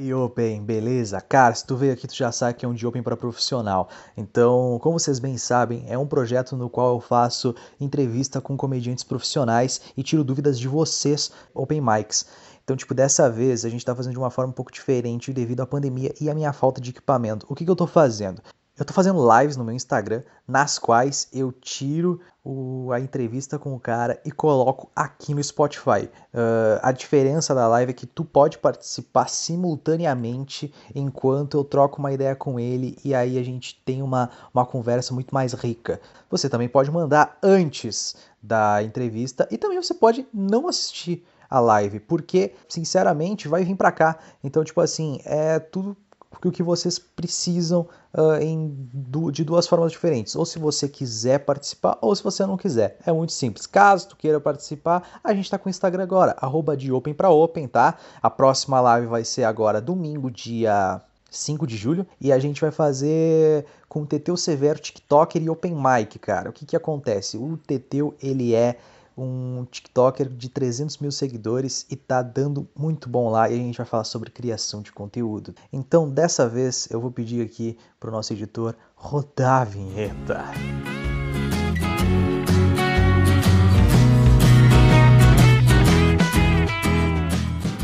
E Open, beleza? Cara, se tu veio aqui, tu já sabe que é um de Open para profissional. Então, como vocês bem sabem, é um projeto no qual eu faço entrevista com comediantes profissionais e tiro dúvidas de vocês, Open Mics. Então, tipo, dessa vez a gente tá fazendo de uma forma um pouco diferente devido à pandemia e à minha falta de equipamento. O que, que eu tô fazendo? Eu tô fazendo lives no meu Instagram, nas quais eu tiro o, a entrevista com o cara e coloco aqui no Spotify. Uh, a diferença da live é que tu pode participar simultaneamente enquanto eu troco uma ideia com ele e aí a gente tem uma, uma conversa muito mais rica. Você também pode mandar antes da entrevista e também você pode não assistir a live, porque sinceramente vai vir para cá. Então, tipo assim, é tudo o que vocês precisam uh, em, de duas formas diferentes. Ou se você quiser participar, ou se você não quiser. É muito simples. Caso tu queira participar, a gente está com o Instagram agora, arroba de Open para Open, tá? A próxima live vai ser agora domingo, dia 5 de julho, e a gente vai fazer com o Teteu Severo, TikToker e Open Mic, cara. O que que acontece? O Teteu, ele é um TikToker de 300 mil seguidores e tá dando muito bom lá e a gente vai falar sobre criação de conteúdo. Então, dessa vez, eu vou pedir aqui para o nosso editor rodar a vinheta.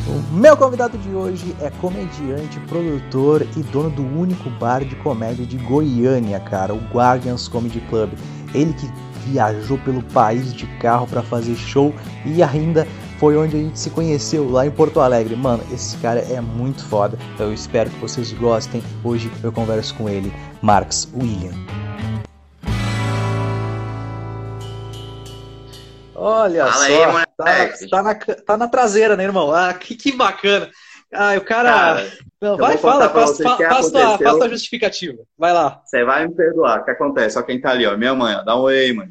O meu convidado de hoje é comediante, produtor e dono do único bar de comédia de Goiânia, cara, o Guardians Comedy Club. Ele que viajou pelo país de carro para fazer show e ainda foi onde a gente se conheceu lá em Porto Alegre. Mano, esse cara é muito foda. Então eu espero que vocês gostem. Hoje eu converso com ele, Marcos William. Olha Fala só, aí, tá, tá, na, tá na traseira, né, irmão? Ah, que, que bacana. Ah, o cara. Cara, Não, vai, fala, tua, faz tua justificativa. Vai lá. Você vai me perdoar. O que acontece? Olha quem tá ali, ó. Minha mãe, ó. Dá um oi, mãe.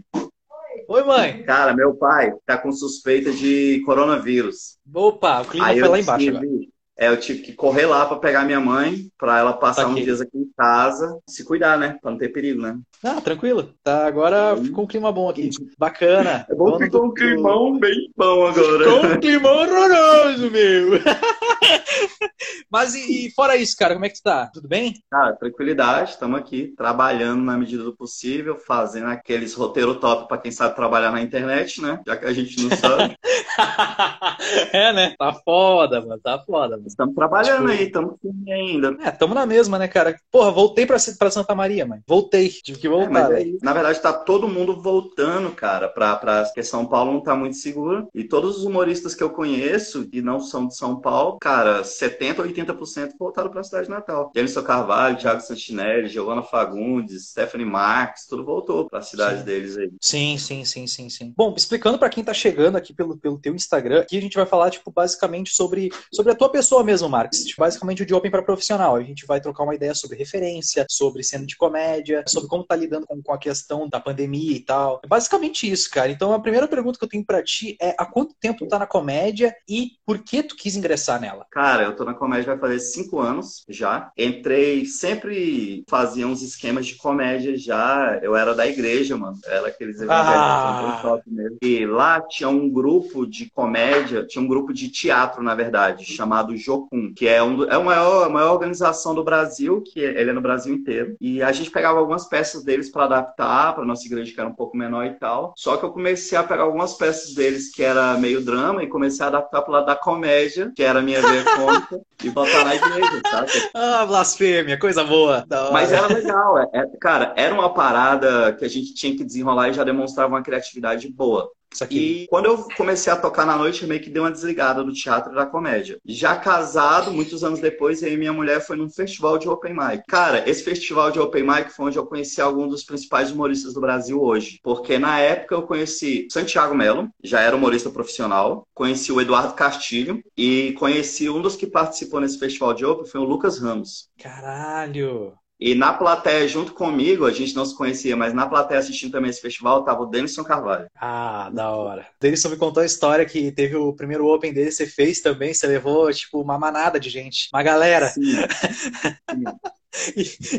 Oi, mãe. Cara, meu pai tá com suspeita de coronavírus. Opa, o clima Aí foi lá embaixo tive, é, eu tive que correr lá pra pegar minha mãe, pra ela passar Tá uns dias aqui em casa, se cuidar, né? Pra não ter perigo, né? Ah, tranquilo. Tá, agora Hum. ficou um clima bom aqui. Bacana. É bom que ficou do- um climão bem bom agora. Ficou um climão horroroso, meu. Mas e, e fora isso, cara, como é que tu tá? Tudo bem? Cara, tranquilidade, estamos aqui trabalhando na medida do possível, fazendo aqueles roteiro top pra quem sabe trabalhar na internet, né? Já que a gente não sabe. é, né? Tá foda, mano. Tá foda, mano. Estamos trabalhando Tipo- aí, estamos firme ainda. É, tamo na mesma, né, cara? Porra, voltei pra, pra Santa Maria, mãe. Voltei. Tive que É, voltar, é isso. Na verdade, tá todo mundo voltando, cara, pra, pra... porque São Paulo não tá muito seguro. E todos os humoristas que eu conheço, que não são de São Paulo, cara, 70%, 80% voltaram pra cidade natal. Jameson Carvalho, Thiago Santinelli, Giovanna Fagundes, Stephanie Marques, tudo voltou pra cidade Sim. deles aí. Sim, sim, sim, sim, sim. Bom, explicando pra quem tá chegando aqui pelo, pelo teu Instagram, aqui a gente vai falar, tipo, basicamente sobre, sobre a tua pessoa mesmo, Marcos. Tipo, basicamente o de Open para profissional. A gente vai trocar uma ideia sobre referência, sobre cena de comédia, sobre como tá lidando com, com a questão da pandemia e tal. É basicamente isso, cara. Então a primeira pergunta que eu tenho pra ti é há quanto tempo tu tá na comédia e por que tu quis ingressar nela? Cara, eu tô na comédia vai fazer cinco anos já. Entrei, sempre fazia uns esquemas de comédia já. Eu era da igreja, mano. Era aqueles evangélicos Ah. top mesmo. E lá tinha um grupo de comédia, tinha um grupo de teatro, na verdade, chamado Jocum, que é, um, é a, maior, a maior organização do Brasil, que ele é no Brasil inteiro. E a gente pegava algumas peças deles para adaptar para nossa igreja, que era um pouco menor e tal. Só que eu comecei a pegar algumas peças deles que era meio drama e comecei a adaptar pro lado da comédia, que era a minha veia cômica, e botar na igreja, sabe? Ah, blasfêmia, coisa boa. Mas era legal, é- é- cara, era uma parada que a gente tinha que desenrolar e já demonstrava uma criatividade boa. E quando eu comecei a tocar na noite, eu meio que dei uma desligada do teatro e da comédia. Já casado, muitos anos depois, eu e minha mulher foi num festival de open mic. Cara, esse festival de open mic foi onde eu conheci alguns dos principais humoristas do Brasil hoje. Porque na época eu conheci Santiago Melo, já era humorista profissional, conheci o Eduardo Castilho e conheci um dos que participou nesse festival de open foi o Lucas Ramos. Caralho. E na plateia, junto comigo, a gente não se conhecia, mas na plateia assistindo também esse festival, tava o Denison Carvalho. Ah, da hora. O Denison me contou a história que teve o primeiro Open dele, você fez também, você levou, tipo, uma manada de gente, uma galera. Sim.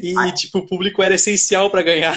E, e, tipo, o público era essencial pra ganhar.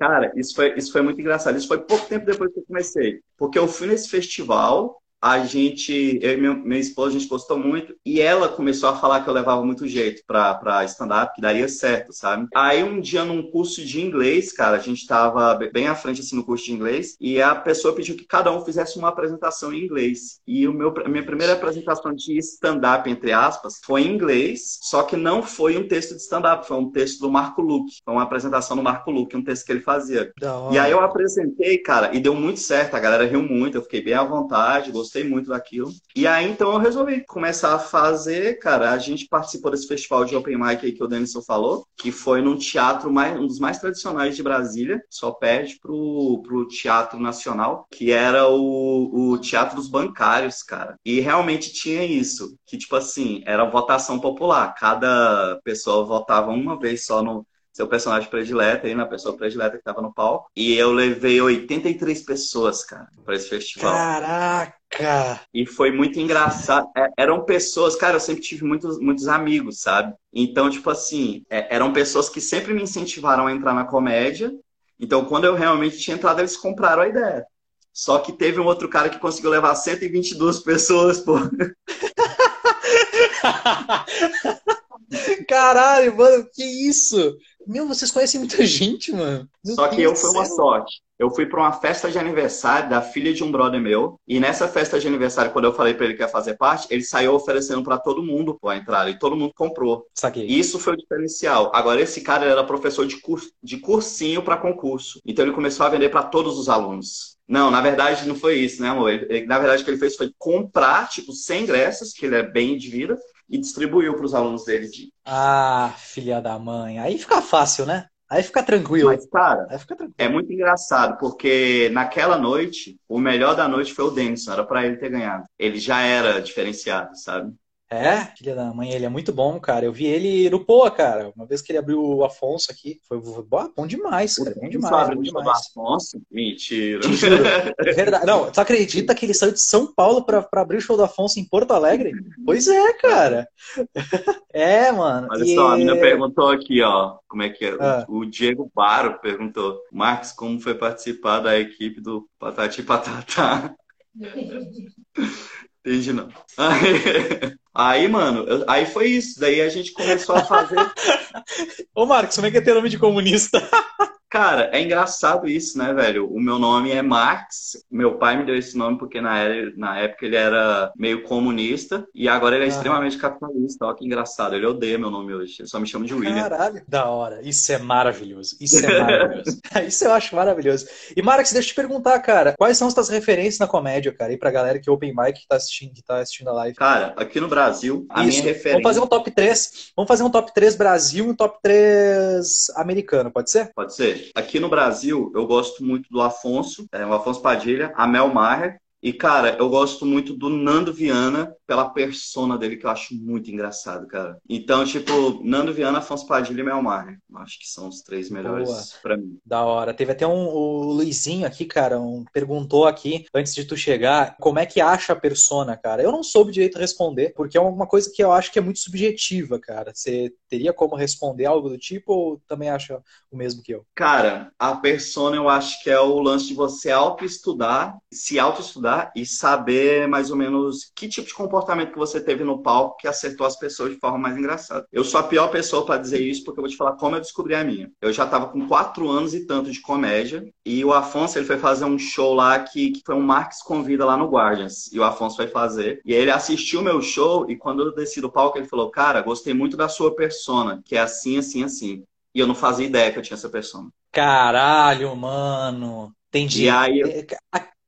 Cara, isso foi, isso foi muito engraçado. Isso foi pouco tempo depois que eu comecei. Porque eu fui nesse festival a gente, eu e minha, minha esposa, a gente gostou muito. E ela começou a falar que eu levava muito jeito pra, stand-up, que daria certo, sabe? Aí um dia num curso de inglês, cara, a gente tava bem à frente assim no curso de inglês, e a pessoa pediu que cada um fizesse uma apresentação em inglês. E o meu, a minha primeira apresentação de stand-up, entre aspas, foi em inglês, só que não foi um texto de stand-up, foi um texto do Marco Luque. Foi uma apresentação do Marco Luque, um texto que ele fazia. E aí eu apresentei, cara, e deu muito certo, a galera riu muito, eu fiquei bem à vontade, gostei muito daquilo. E aí então eu resolvi começar a fazer, cara, a gente participou desse festival de Open Mic aí que o Denison falou, que foi num teatro mais, um dos mais tradicionais de Brasília, só perde pro, pro Teatro Nacional, que era o, o Teatro dos Bancários, cara. E realmente tinha isso, que tipo assim, era votação popular, cada pessoa votava uma vez só no seu personagem predileto aí, na pessoa predileta que estava no palco. E eu levei 83 pessoas, cara, para esse festival. Caraca! E foi muito engraçado. É, eram pessoas, cara, eu sempre tive muitos, muitos amigos, sabe? Então, tipo assim, é, eram pessoas que sempre me incentivaram a entrar na comédia. Então, quando eu realmente tinha entrado, eles compraram a ideia. Só que teve um outro cara que conseguiu levar 122 pessoas, pô. Caralho, mano, que isso? Meu, vocês conhecem muita gente, mano. Meu Só que Deus eu fui uma sorte. Eu fui para uma festa de aniversário da filha de um brother meu. E nessa festa de aniversário, quando eu falei para ele que ia fazer parte, ele saiu oferecendo para todo mundo pô, a entrada. E todo mundo comprou. Saquei. Isso foi o diferencial. Agora, esse cara era professor de, cur... de cursinho para concurso. Então, ele começou a vender para todos os alunos. Não, na verdade, não foi isso, né, amor? Ele, na verdade, o que ele fez foi comprar, tipo, 100 ingressos, que ele é bem de vida, e distribuiu para os alunos dele. De... Ah, filha da mãe. Aí fica fácil, né? Aí fica tranquilo. Mas, cara, tranquilo. é muito engraçado, porque naquela noite, o melhor da noite foi o Denison, era para ele ter ganhado. Ele já era diferenciado, sabe? É, filha da mãe, ele é muito bom, cara. Eu vi ele no Poa, cara. Uma vez que ele abriu o Afonso aqui, foi bom demais, cara. Bom demais. Bom demais. Afonso? Mentira. É verdade. Não, tu acredita que ele saiu de São Paulo pra, pra abrir o show do Afonso em Porto Alegre? Pois é, cara. É, mano. Olha e... só, a menina perguntou aqui, ó. Como é que é? Ah. O Diego Baro perguntou: Marcos, como foi participar da equipe do Patati Patatá? Entendi, não. Aí, mano, aí foi isso. Daí a gente começou a fazer. Ô, Marcos, como é que é ter nome de comunista? Cara, é engraçado isso, né, velho? O meu nome é Marx. Meu pai me deu esse nome porque na, na época ele era meio comunista e agora ele é ah. extremamente capitalista. Olha que engraçado. Ele odeia meu nome hoje. Ele só me chama de William. Caralho, da hora. Isso é maravilhoso. Isso é maravilhoso. isso eu acho maravilhoso. E Marx, deixa eu te perguntar, cara, quais são as tuas referências na comédia, cara? E pra galera que é Open Mic que tá assistindo, que tá assistindo a live. Cara, aqui no Brasil, a isso. minha referência. Vamos fazer um top 3. Vamos fazer um top 3 Brasil e um top 3 americano, pode ser? Pode ser. Aqui no Brasil, eu gosto muito do Afonso, é, o Afonso Padilha, a Mel Maher, e, cara, eu gosto muito do Nando Viana pela persona dele, que eu acho muito engraçado, cara. Então, tipo, Nando Viana, Afonso Padilha e Melmar. Acho que são os três melhores para mim. Da hora. Teve até um o Luizinho aqui, cara, um, perguntou aqui, antes de tu chegar, como é que acha a persona, cara? Eu não soube direito responder, porque é uma coisa que eu acho que é muito subjetiva, cara. Você teria como responder algo do tipo ou também acha o mesmo que eu? Cara, a persona eu acho que é o lance de você auto-estudar, se auto-estudar e saber mais ou menos que tipo de comportamento que você teve no palco que acertou as pessoas de forma mais engraçada. Eu sou a pior pessoa para dizer isso porque eu vou te falar como eu descobri a minha. Eu já estava com quatro anos e tanto de comédia e o Afonso ele foi fazer um show lá que, que foi um Marques Convida lá no Guardians e o Afonso foi fazer e ele assistiu meu show e quando eu desci do palco ele falou, cara, gostei muito da sua persona, que é assim, assim, assim. E eu não fazia ideia que eu tinha essa persona. Caralho, mano. Entendi. E aí, eu...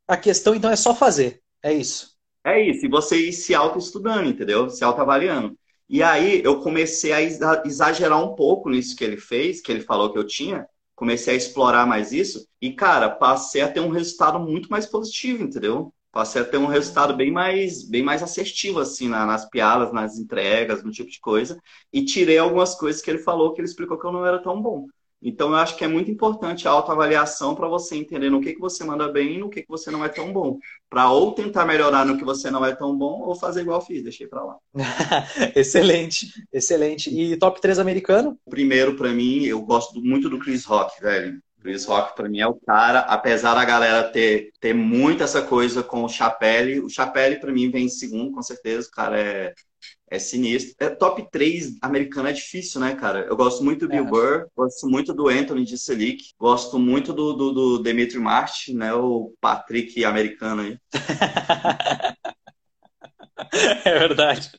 A questão, então, é só fazer. É isso. É isso. E você ir se auto-estudando, entendeu? Se auto-avaliando. E aí eu comecei a exagerar um pouco nisso que ele fez, que ele falou que eu tinha. Comecei a explorar mais isso. E, cara, passei a ter um resultado muito mais positivo, entendeu? Passei a ter um resultado bem mais, bem mais assertivo, assim, na, nas piadas, nas entregas, no tipo de coisa. E tirei algumas coisas que ele falou que ele explicou que eu não era tão bom. Então, eu acho que é muito importante a autoavaliação para você entender no que, que você manda bem e no que, que você não é tão bom. Para ou tentar melhorar no que você não é tão bom, ou fazer igual eu fiz, deixei para lá. excelente, excelente. E top 3 americano? Primeiro, para mim, eu gosto muito do Chris Rock, velho. Chris Rock para mim é o cara, apesar da galera ter, ter muito essa coisa com o Chapelle, o Chapelle para mim vem em segundo, com certeza, o cara é, é sinistro. É, top 3 americano é difícil, né, cara? Eu gosto muito do Bill é. Burr, gosto muito do Anthony Jeselnik, gosto muito do, do, do Demetri Martin, né, o Patrick americano aí. é verdade.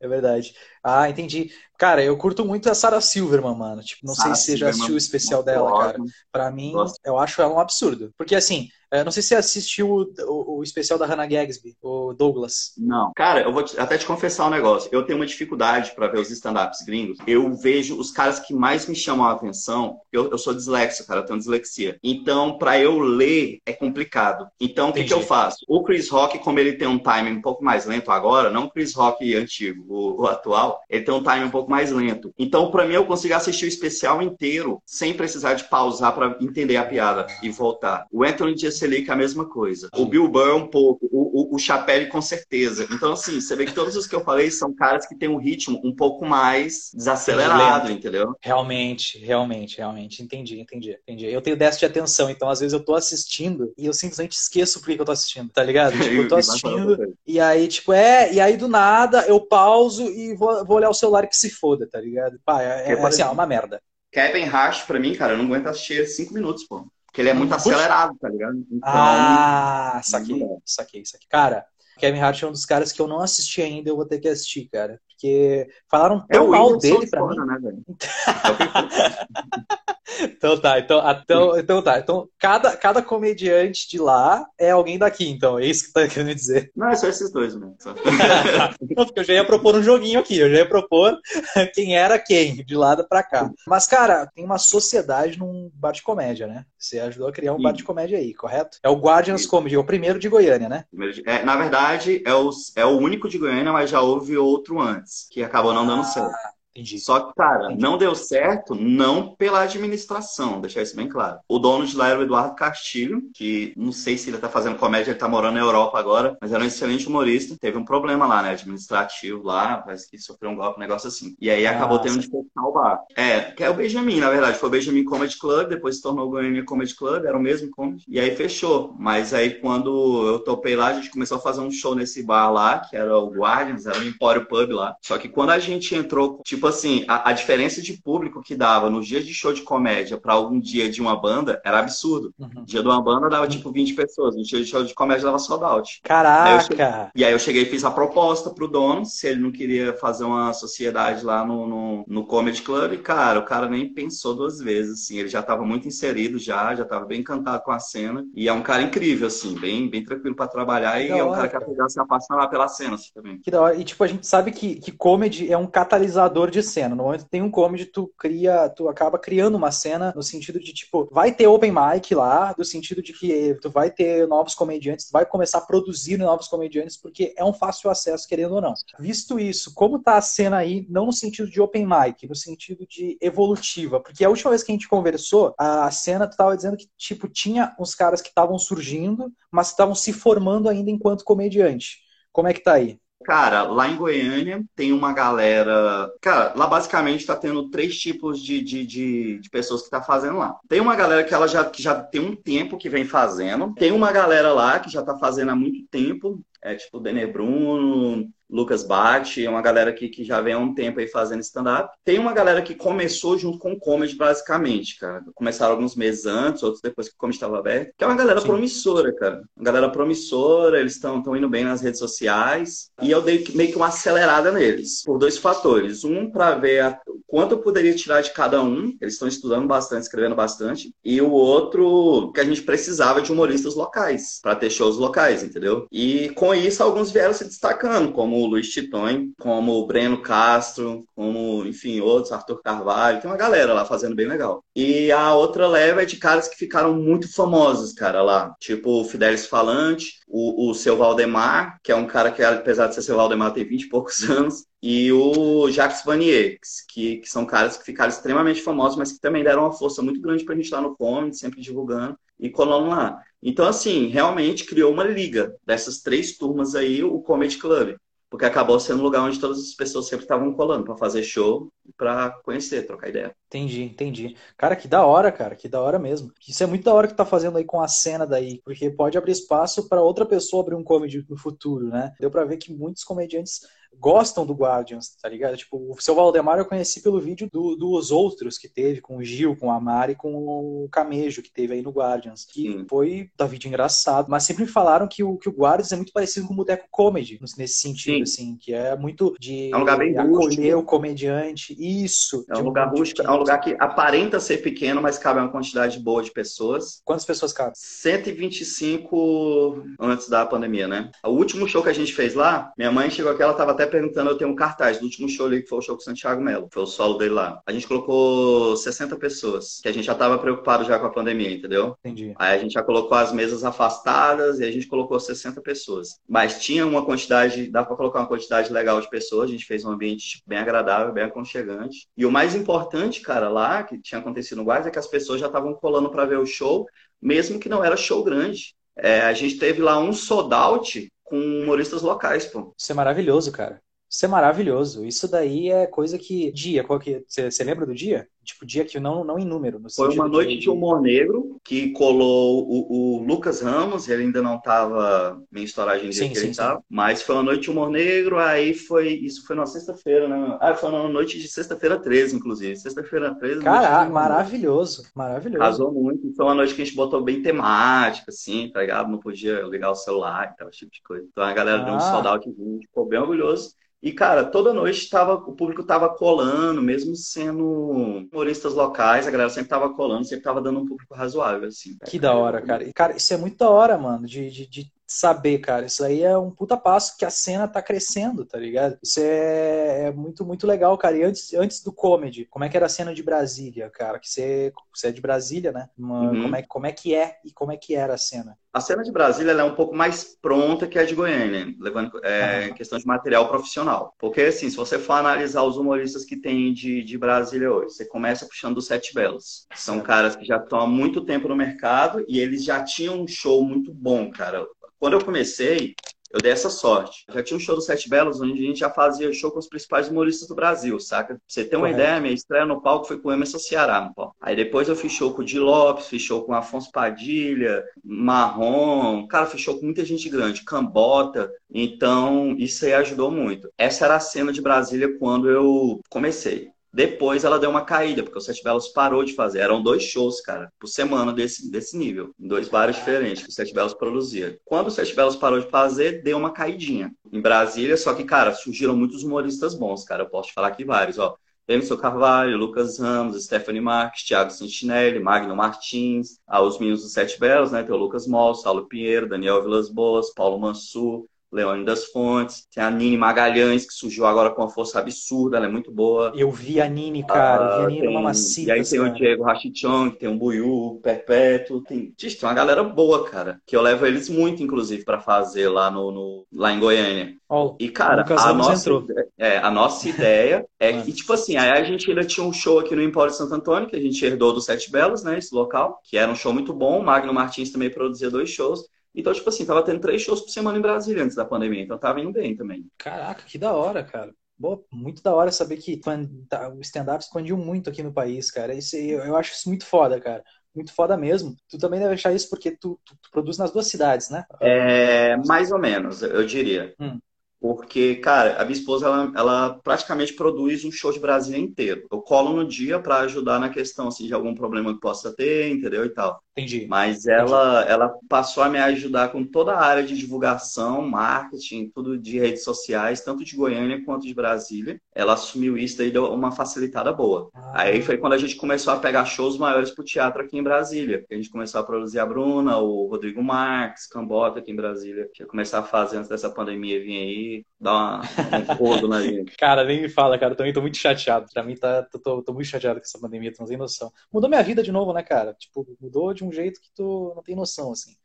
É verdade. Ah, entendi. Cara, eu curto muito a Sarah Silverman, mano. Tipo, não Sarah sei se você já assistiu o especial dela, cara. Pra mim, Nossa. eu acho ela um absurdo. Porque, assim, eu não sei se você assistiu o, o, o, especial da Hannah Gagsby, o Douglas. Não. Cara, eu vou te, até te confessar um negócio. Eu tenho uma dificuldade para ver os stand-ups gringos. Eu vejo os caras que mais me chamam a atenção. Eu, eu sou dislexo, cara. Eu tenho dislexia. Então, para eu ler, é complicado. Então, o que, que, eu faço? O Chris Rock, como ele tem um timing um pouco mais lento agora, não o Chris Rock antigo, o, o atual, ele tem um timing um pouco mais lento. Então, para mim, eu consigo assistir o especial inteiro sem precisar de pausar para entender a piada e voltar. O Anthony Jeselnik é a mesma coisa. O Bill Burr um pouco. O, o, o Chapelle com certeza. Então, assim, você vê que todos os que eu falei são caras que têm um ritmo um pouco mais desacelerado, Lento. entendeu? Realmente, realmente, realmente. Entendi, entendi, entendi. Eu tenho déficit de atenção, então às vezes eu tô assistindo e eu simplesmente esqueço por que eu tô assistindo, tá ligado? Tipo, eu tô assistindo e aí, tipo, é, e aí do nada eu pauso e vou, vou olhar o celular que se foda, tá ligado? Pá, é, é, é assim, é uma merda. Kevin Rush, pra mim, cara, eu não aguento assistir cinco minutos, pô. Porque ele é muito acelerado, tá ligado? Então, ah, saquei, saquei, saquei. Cara, Kevin Hart é um dos caras que eu não assisti ainda, eu vou ter que assistir, cara. Porque falaram tão é mal dele pra mim. Né, velho? Então tá, então, então, então tá. Então, cada, cada comediante de lá é alguém daqui, então. É isso que tá querendo dizer. Não, é só esses dois mesmo. Porque eu já ia propor um joguinho aqui, eu já ia propor quem era quem, de lado pra cá. Mas, cara, tem uma sociedade num bar de comédia, né? Você ajudou a criar um Sim. bar de comédia aí, correto? É o Guardians Sim. Comedy, é o primeiro de Goiânia, né? É, na verdade, é o, é o único de Goiânia, mas já houve outro antes, que acabou não dando ah. certo. Entendi. Só que, cara, Entendi. não deu certo não pela administração, deixar isso bem claro. O dono de lá era o Eduardo Castilho, que não sei se ele tá fazendo comédia, ele tá morando na Europa agora, mas era um excelente humorista. Teve um problema lá, né, administrativo lá, parece que sofreu um golpe, um negócio assim. E aí acabou tendo de fechar o bar. É, que é o Benjamin, na verdade. Foi o Benjamin Comedy Club, depois se tornou o Goiânia Comedy Club, era o mesmo comedy. E aí fechou. Mas aí quando eu topei lá, a gente começou a fazer um show nesse bar lá, que era o Guardians, era o Empório Pub lá. Só que quando a gente entrou, tipo, tipo assim, a, a, diferença de público que dava nos dias de show de comédia para algum dia de uma banda era absurdo. Uhum. Dia de uma banda dava tipo 20 pessoas, no dia de show de comédia dava sold out. Caraca! Cheguei, e aí eu cheguei e fiz a proposta pro dono, se ele não queria fazer uma sociedade lá no, no, no Comedy Club, e cara, o cara nem pensou duas vezes, assim, ele já estava muito inserido já, já estava bem encantado com a cena, e é um cara incrível, assim, bem, bem tranquilo para trabalhar, que e é um cara que apesar de se apaixonar pela cena, assim, também. Que da hora. E tipo, a gente sabe que, que comedy é um catalisador de cena no momento que tem um comedy, tu cria, tu acaba criando uma cena no sentido de, tipo, vai ter open mic lá, do sentido de que tu vai ter novos comediantes, tu vai começar a produzir novos comediantes, porque é um fácil acesso, querendo ou não. Visto isso, como tá a cena aí, não no sentido de open mic, no sentido de evolutiva, porque a última vez que a gente conversou, a cena tu tava dizendo que, tipo, tinha uns caras que estavam surgindo, mas estavam se formando ainda enquanto comediante. Como é que tá aí? Cara, lá em Goiânia tem uma galera. Cara, lá basicamente tá tendo três tipos de, de, de, de pessoas que tá fazendo lá. Tem uma galera que ela já, que já tem um tempo que vem fazendo. Tem uma galera lá que já tá fazendo há muito tempo. É tipo o Denner Bruno, Lucas Bate, é uma galera que, que já vem há um tempo aí fazendo stand-up. Tem uma galera que começou junto com o comedy, basicamente, cara. Começaram alguns meses antes, outros depois que o comedy estava aberto. Que é uma galera Sim. promissora, cara. Uma galera promissora, eles estão indo bem nas redes sociais. E eu dei meio que uma acelerada neles, por dois fatores. Um, para ver a, quanto eu poderia tirar de cada um. Eles estão estudando bastante, escrevendo bastante. E o outro, que a gente precisava de humoristas locais, para ter shows locais, entendeu? E com isso, alguns vieram se destacando, como o Luiz Titon, como o Breno Castro, como, enfim, outros, Arthur Carvalho, tem uma galera lá fazendo bem legal. E a outra leva é de caras que ficaram muito famosos, cara, lá. Tipo o Fidelis Falante, o, o seu Valdemar, que é um cara que, apesar de ser seu Valdemar, tem 20 e poucos anos, e o Jacques Vanier, que, que são caras que ficaram extremamente famosos, mas que também deram uma força muito grande pra gente lá no Comedy, sempre divulgando e colando lá. Então, assim, realmente criou uma liga dessas três turmas aí, o Comedy Club porque acabou sendo um lugar onde todas as pessoas sempre estavam colando para fazer show para conhecer, trocar ideia. Entendi, entendi. Cara, que da hora, cara, que da hora mesmo. Isso é muito da hora que tá fazendo aí com a cena daí, porque pode abrir espaço para outra pessoa abrir um comedy no futuro, né? Deu para ver que muitos comediantes gostam do Guardians, tá ligado? Tipo, o seu Valdemar eu conheci pelo vídeo do, dos outros que teve, com o Gil, com a Mari, com o Camejo que teve aí no Guardians, que hum. foi da vídeo engraçado, mas sempre me falaram que o, que o Guardians é muito parecido com o Boteco Comedy, nesse sentido, Sim. assim, que é muito de é um lugar bem acolher rústico. o comediante, isso. É um lugar rústico, é um lugar que aparenta ser pequeno, mas cabe uma quantidade boa de pessoas. Quantas pessoas cabem? 125 antes da pandemia, né? O último show que a gente fez lá, minha mãe chegou aqui, ela tava até até perguntando, eu tenho um cartaz do último show ali, que foi o show com o Santiago Melo. Foi o solo dele lá. A gente colocou 60 pessoas, que a gente já tava preocupado já com a pandemia, entendeu? Entendi. Aí a gente já colocou as mesas afastadas e a gente colocou 60 pessoas. Mas tinha uma quantidade, dá para colocar uma quantidade legal de pessoas, a gente fez um ambiente tipo, bem agradável, bem aconchegante. E o mais importante, cara, lá, que tinha acontecido no Guarda, é que as pessoas já estavam colando para ver o show, mesmo que não era show grande. É, a gente teve lá um sold out com humoristas locais, pô. Isso é maravilhoso, cara. Isso é maravilhoso. Isso daí é coisa que. Dia, qual que. Você lembra do dia? Tipo, dia que não, não em número. Foi uma noite de... de humor negro que colou o, o Lucas Ramos, ele ainda não estava estouradinho do que ele estava. Mas foi uma noite de humor negro, aí foi. Isso foi na sexta-feira, né? Ah, foi na noite de sexta-feira 13, inclusive. Sexta-feira 13. Caraca, maravilhoso. Maravilhoso. Casou muito. Foi uma noite que a gente botou bem temática, assim, tá ligado? Não podia ligar o celular e tal, esse tipo de coisa. Então a galera ah. deu um ah. out, ficou bem orgulhoso. E, cara, toda noite tava, o público tava colando, mesmo sendo humoristas locais, a galera sempre tava colando, sempre tava dando um público razoável, assim. Que da hora, cara. E, cara, isso é muito da hora, mano, de, de, de saber, cara. Isso aí é um puta passo que a cena tá crescendo, tá ligado? Isso é, é, muito, muito legal, cara. E antes, antes do comedy, como é que era a cena de Brasília, cara? Que você, você é de Brasília, né? Uma, uhum. como, é, como é que é e como é que era a cena? A cena de Brasília é um pouco mais pronta que a de Goiânia, levando é, uhum. questão de material profissional. Porque, assim, se você for analisar os humoristas que tem de, de Brasília hoje, você começa puxando dos Sete Belos. São caras que já estão há muito tempo no mercado e eles já tinham um show muito bom, cara. Quando eu comecei, eu dei essa sorte. Já tinha um show do Sete Belos, onde a gente já fazia show com os principais humoristas do Brasil, saca? Pra você ter uma ideia, minha estreia no palco foi com o Emerson Ceará no palco. Aí depois eu fiz show com o Di Lopes, fiz show com o Afonso Padilha, Marrom, cara, fiz show com muita gente grande, Cambota. Então, isso aí ajudou muito. Essa era a cena de Brasília quando eu comecei. Depois ela deu uma caída, porque o Sete Belos parou de fazer. Eram dois shows, cara, por semana desse, desse nível, em dois bares diferentes que o Sete Belos produzia. Quando o Sete Belos parou de fazer, deu uma caidinha em Brasília, só que, cara, surgiram muitos humoristas bons, cara. Eu posso te falar aqui vários, ó. Emerson Carvalho, Lucas Ramos, Stephanie Marques, Thiago Santinelli, Magno Martins, ah, os meninos do Sete Belos, né? Tem o Lucas Moll, Saulo Pinheiro, Daniel Vilas Boas, Paulo Mansur, Leone das Fontes, tem a Nini Magalhães, que surgiu agora com uma força absurda, ela é muito boa. Eu vi a Nini, cara, ah, vi a Nini tem, mamacita. E aí tem cara. o Diego Rachichong, tem o Buiu, Perpétuo, tem, tem uma galera boa, cara, que eu levo eles muito, inclusive, para fazer lá, no, no, lá em Goiânia. Oh, e, cara, a nossa, é, a nossa ideia é que, tipo assim, aí a gente ainda tinha um show aqui no Empório Santo Antônio, que a gente herdou do Sete Belos, né, esse local, que era um show muito bom, o Magno Martins também produzia dois shows, então, tipo assim, tava tendo três shows por semana em Brasília antes da pandemia, então tava indo bem também. Caraca, que da hora, cara. Boa, muito da hora saber que tá, o stand-up expandiu muito aqui no país, cara. Isso, eu, eu acho isso muito foda, cara muito foda mesmo. Tu também deve achar isso porque tu, tu, tu produz nas duas cidades, né? É, mais ou menos, eu diria. Hum. Porque, cara, a minha esposa, ela, ela, praticamente produz um show de Brasília inteiro. Eu colo no dia para ajudar na questão, assim, de algum problema que possa ter, entendeu? E tal. Entendi. Mas ela, Entendi. ela passou a me ajudar com toda a área de divulgação, marketing, tudo de redes sociais, tanto de Goiânia quanto de Brasília. Ela assumiu isso e deu uma facilitada boa. Ah. Aí foi quando a gente começou a pegar shows maiores pro teatro aqui em Brasília. A gente começou a produzir a Bruna, o Rodrigo Marques, Cambota aqui em Brasília. Tinha começar a fazer antes dessa pandemia vir aí, dar uma, um fogo na gente. cara, nem me fala, cara. Eu também tô muito chateado. Pra mim, tá, tô, tô, tô muito chateado com essa pandemia, tu não tem noção. Mudou minha vida de novo, né, cara? Tipo, mudou de um jeito que tu não tem noção, assim.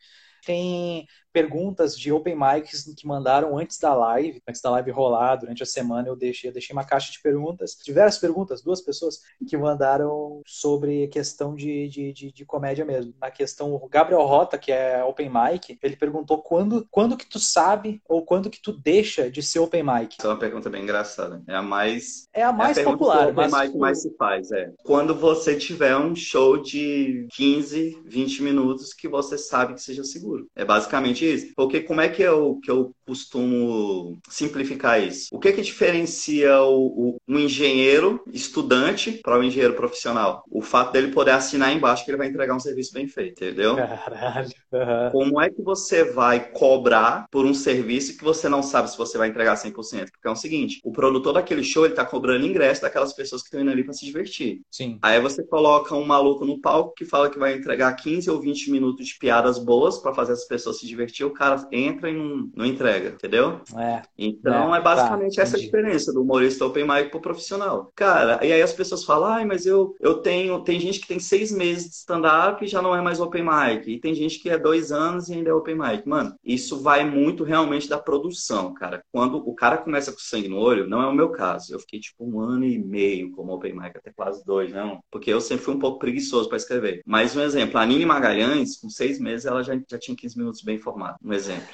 Tem perguntas de open mics que mandaram antes da live, antes da live rolar, durante a semana eu deixei, eu deixei uma caixa de perguntas, diversas perguntas, duas pessoas que mandaram sobre questão de, de, de, de comédia mesmo. Na questão, o Gabriel Rota, que é open mic, ele perguntou quando, quando que tu sabe ou quando que tu deixa de ser open mic. Essa é uma pergunta bem engraçada. É a mais... É a mais é a popular. O open mas... mic mais se faz, é. Quando você tiver um show de 15, 20 minutos que você sabe que seja seguro. É basicamente Porque como é que eu, que eu costumo simplificar isso? O que que diferencia o, o um engenheiro estudante para o um engenheiro profissional? O fato dele poder assinar embaixo que ele vai entregar um serviço bem feito, entendeu? Caralho. Uhum. Como é que você vai cobrar por um serviço que você não sabe se você vai entregar 100%? Porque é o seguinte, o produtor daquele show, ele tá cobrando ingresso daquelas pessoas que estão indo ali para se divertir. Sim. Aí você coloca um maluco no palco que fala que vai entregar 15 ou 20 minutos de piadas boas para fazer as pessoas se divertir, o cara entra e não, não entrega, entendeu? É. Então é, É, basicamente tá, essa a diferença do humorista open mic pro profissional. Cara, e aí as pessoas falam, ai, mas eu, eu tenho. Tem gente que tem seis meses de stand-up e já não é mais open mic. E tem gente que é dois anos e ainda é open mic. Mano, isso vai muito realmente da produção, cara. Quando o cara começa com sangue no olho, não é o meu caso. Eu fiquei tipo um ano e meio como open mic, até quase dois, não. Porque eu sempre fui um pouco preguiçoso para escrever. Mas um exemplo, a Nini Magalhães, com seis meses, ela já, já tinha 15 minutos bem formado. Um exemplo.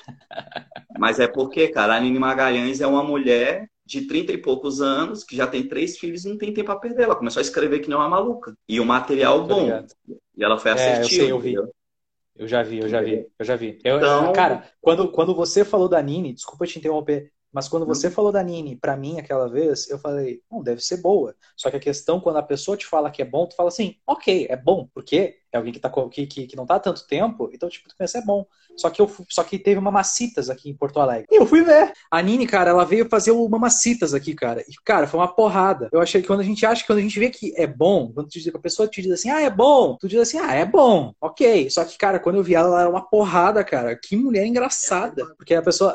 Mas é porque, cara, a Nini Magalhães é uma mulher de 30 e poucos anos, que já tem três filhos e não tem tempo a perder. Ela começou a escrever que nem uma maluca. E o material Tô bom. ligado. E ela foi É, eu assertiva. sei, eu vi. entendeu? Eu já vi, eu já vi, eu já vi. Eu, Então- Cara, quando, quando você falou da Nini, desculpa te interromper, mas quando você Hum. falou da Nini pra mim aquela vez, eu falei, não, deve ser boa. Só que a questão, quando a pessoa te fala que é bom, tu fala assim, ok, é bom, porque é alguém que, tá, que, que, que não tá há tanto tempo, então, tipo, tu pensa, é bom. Só que, eu, só que teve uma Macitas aqui em Porto Alegre. E eu fui ver. A Nini, cara, ela veio fazer o Mamacitas aqui, cara. E, cara, foi uma porrada. Eu achei que quando a gente acha que quando a gente vê que é bom, quando tu diz- a pessoa te diz assim, ah, é bom, tu diz assim, ah, é bom, ok. Só que, cara, quando eu vi ela, ela era uma porrada, cara. Que mulher engraçada. Porque a pessoa,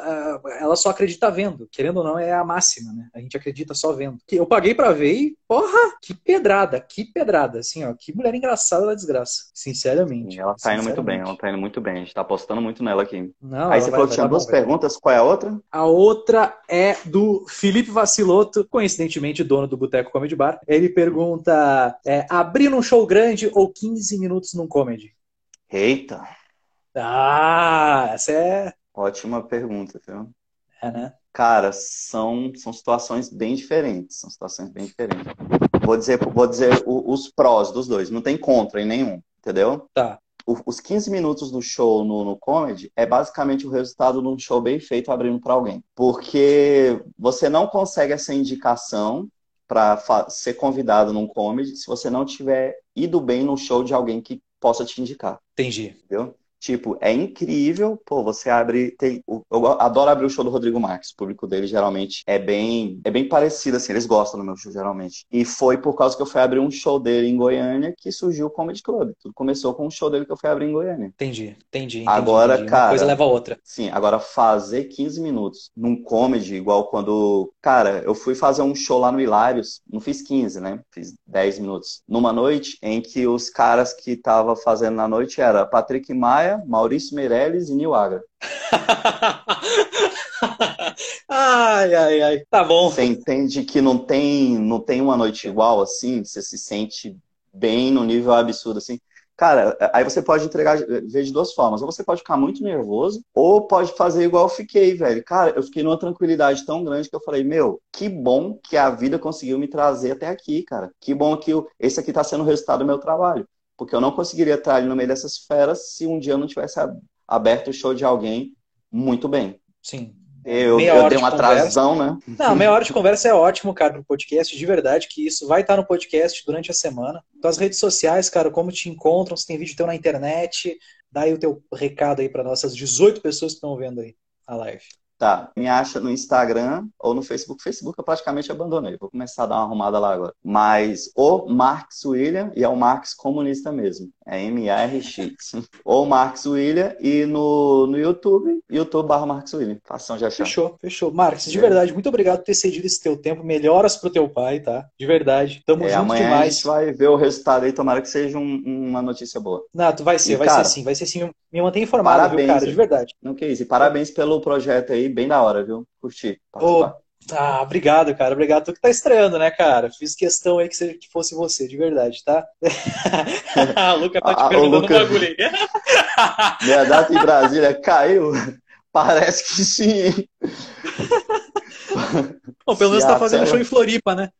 ela só acredita vendo. Querendo ou não, é a máxima, né? A gente acredita só vendo. Eu paguei pra ver e, porra, que pedrada, que pedrada. Assim, ó, que mulher engraçada da desgraça. Sinceramente. Ela tá indo muito bem, ela Sinceramente. tá indo muito bem. A gente tá apostando muito nela aqui. Não, Aí você falou que tinha duas perguntas, qual é a outra? A outra é do Felipe Vaciloto, coincidentemente dono do Boteco Comedy Bar. Ele pergunta: é, abrir um show grande ou 15 minutos num comedy? Eita, Ah, essa é. ótima pergunta, viu? É, né? Cara, são, são situações bem diferentes. São situações bem diferentes. Vou dizer, vou dizer os prós dos dois. Não tem contra em nenhum, entendeu? Tá. Os 15 minutos do show no, no comedy é basicamente o resultado de um show bem feito abrindo para alguém. Porque você não consegue essa indicação para ser convidado num comedy se você não tiver ido bem no show de alguém que possa te indicar Entendi. entendeu? Tipo, é incrível, pô, você abre, tem, eu adoro abrir o show do Rodrigo Marques, o público dele geralmente é bem, é bem parecido, assim, eles gostam do meu show geralmente. E foi por causa que eu fui abrir um show dele em Goiânia que surgiu o Comedy Club. Tudo começou com um show dele que eu fui abrir em Goiânia. Entendi. Entendi. entendi, Agora, entendi. Uma cara- coisa leva a outra. Sim, agora fazer 15 minutos num comedy, igual quando. Cara, eu fui fazer um show lá no Hilários, não fiz 15, né? Fiz 10 minutos. Numa noite em que os caras que tava fazendo na noite era Patrick Maia, Maurício Meirelles e Nil Agra. ai, ai, ai. Tá bom. Você entende que não tem, não tem uma noite igual assim? Você se sente bem no nível absurdo assim? Cara, aí você pode entregar, ver de duas formas. Ou você pode ficar muito nervoso, ou pode fazer igual eu fiquei, velho. Cara, eu fiquei numa tranquilidade tão grande que eu falei, meu, que bom que a vida conseguiu me trazer até aqui, cara. Que bom que eu, esse aqui tá sendo o resultado do meu trabalho. Porque eu não conseguiria estar ali no meio dessas feras se um dia eu não tivesse aberto o show de alguém muito bem. Sim. Eu, eu dei de um conversa. atrasão, né? Não, meia hora de conversa é ótimo, cara, pro podcast, de verdade, que isso vai estar no podcast durante a semana. Tuas redes sociais, cara, como te encontram, se tem vídeo teu na internet, dá aí o teu recado aí para nossas 18 pessoas que estão vendo aí a live. Tá, me acha no Instagram ou no Facebook. Facebook eu praticamente abandonei, vou começar a dar uma arrumada lá agora. Mas o Marx William, e é o Marx comunista mesmo, é M-A-R-X. o Marx William e no, no YouTube, YouTube barra Marx William. Fação de achar. Fechou, fechou. Marx, de é. verdade, muito obrigado por ter cedido esse teu tempo. Melhoras pro teu pai, tá? De verdade. Tamo é, junto amanhã demais. A gente vai ver o resultado aí, tomara que seja um, uma notícia boa. Não, tu vai ser, e, vai cara, ser sim, vai ser sim. Me mantenha informado, parabéns, viu, cara, de verdade. Não que isso. E parabéns pelo projeto aí, bem da hora, viu? Curti. Oh, ah, obrigado, cara. Obrigado. Tu que tá estreando, né, cara? Fiz questão aí que, seja, que fosse você, de verdade, tá? a Luca tá te ah, perguntando Luca... um bagulho aí. Minha data em Brasília caiu? Parece que sim. Bom, pelo menos tá fazendo show em Floripa, né?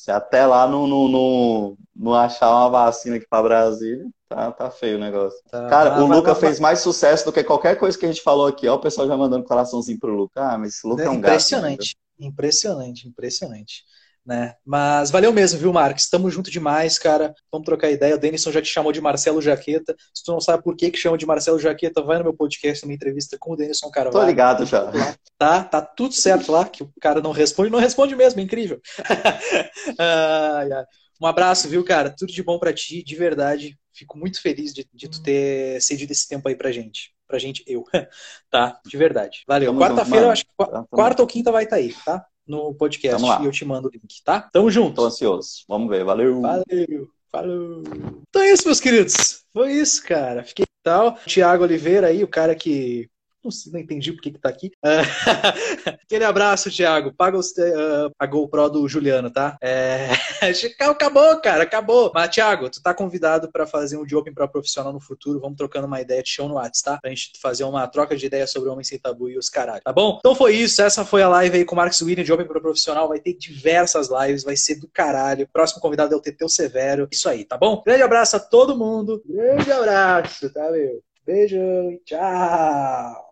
Se até lá não, não, não, não achar uma vacina aqui para Brasília, tá, tá feio o negócio. Tá, Cara, o Luca fez mais sucesso do que qualquer coisa que a gente falou aqui. Ó, o pessoal já mandando coraçãozinho pro Luca. Ah, mas esse Luca é, é um gato. Impressionante, impressionante, impressionante né? Mas valeu mesmo, viu, Marcos? Estamos junto demais, cara. Vamos trocar ideia. O Denison já te chamou de Marcelo Jaqueta. Se tu não sabe por que, que chama de Marcelo Jaqueta, vai no meu podcast, uma entrevista com o Denison Carvalho. Tô ligado já. Tá, tá tudo certo lá, que o cara não responde, não responde mesmo, é incrível. um abraço, viu, cara? Tudo de bom para ti, de verdade. Fico muito feliz de, de tu ter cedido esse tempo aí pra gente. Pra gente, eu. tá, de verdade. Valeu. Quarta-feira, acho que tá, quarta ou quinta vai estar tá aí, tá? No podcast e eu te mando o link, tá? Tamo junto. Tô ansioso. Vamos ver. Valeu. Valeu. Falou. Então é isso, meus queridos. Foi isso, cara. Fiquei tal. Tiago Oliveira aí, o cara que não, sei, não entendi por que, que tá aqui. Uh, aquele abraço, Thiago. Paga uh, a GoPro do Juliano, tá? É... acabou, cara, acabou. Mas, Thiago, tu tá convidado para fazer um de Open para profissional no futuro. Vamos trocando uma ideia de show no WhatsApp, tá? Pra gente fazer uma troca de ideia sobre Homem Sem Tabu e os caralho, tá bom? Então foi isso. Essa foi a live aí com o Marcos William de Open para profissional. Vai ter diversas lives, vai ser do caralho. Próximo convidado é o Teteu Severo. Isso aí, tá bom? Grande abraço a todo mundo. Grande abraço, tá, meu? Beijo e tchau!